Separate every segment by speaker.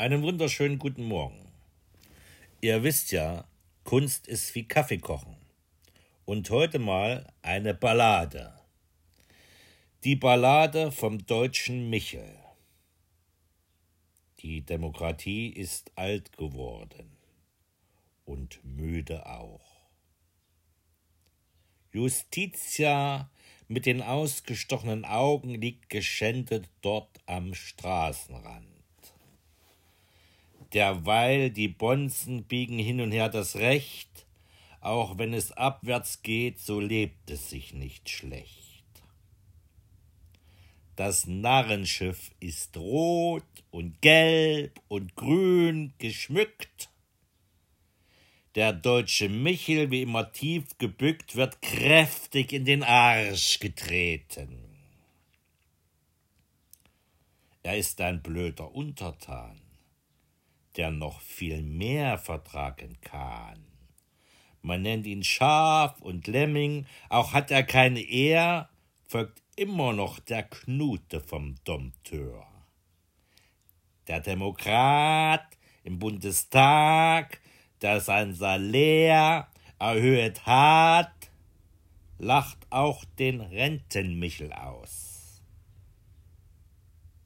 Speaker 1: Einen wunderschönen guten Morgen. Ihr wisst ja, Kunst ist wie Kaffee kochen. Und heute mal eine Ballade. Die Ballade vom deutschen Michel. Die Demokratie ist alt geworden und müde auch. Justitia mit den ausgestochenen Augen liegt geschändet dort am Straßenrand derweil die Bonzen biegen hin und her das Recht, auch wenn es abwärts geht, so lebt es sich nicht schlecht. Das Narrenschiff ist rot und gelb und grün geschmückt. Der deutsche Michel, wie immer tief gebückt, wird kräftig in den Arsch getreten. Er ist ein blöder Untertan der noch viel mehr vertragen kann. Man nennt ihn Schaf und Lemming, auch hat er keine Ehr, folgt immer noch der Knute vom Dompteur. Der Demokrat im Bundestag, der sein Salär erhöht hat, lacht auch den Rentenmichel aus.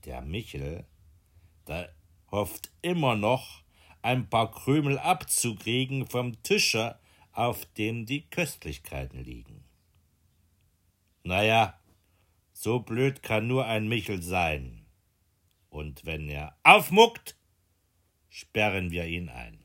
Speaker 1: Der Michel, der hofft immer noch, ein paar Krümel abzukriegen vom Tische, auf dem die Köstlichkeiten liegen. Naja, so blöd kann nur ein Michel sein. Und wenn er aufmuckt, sperren wir ihn ein.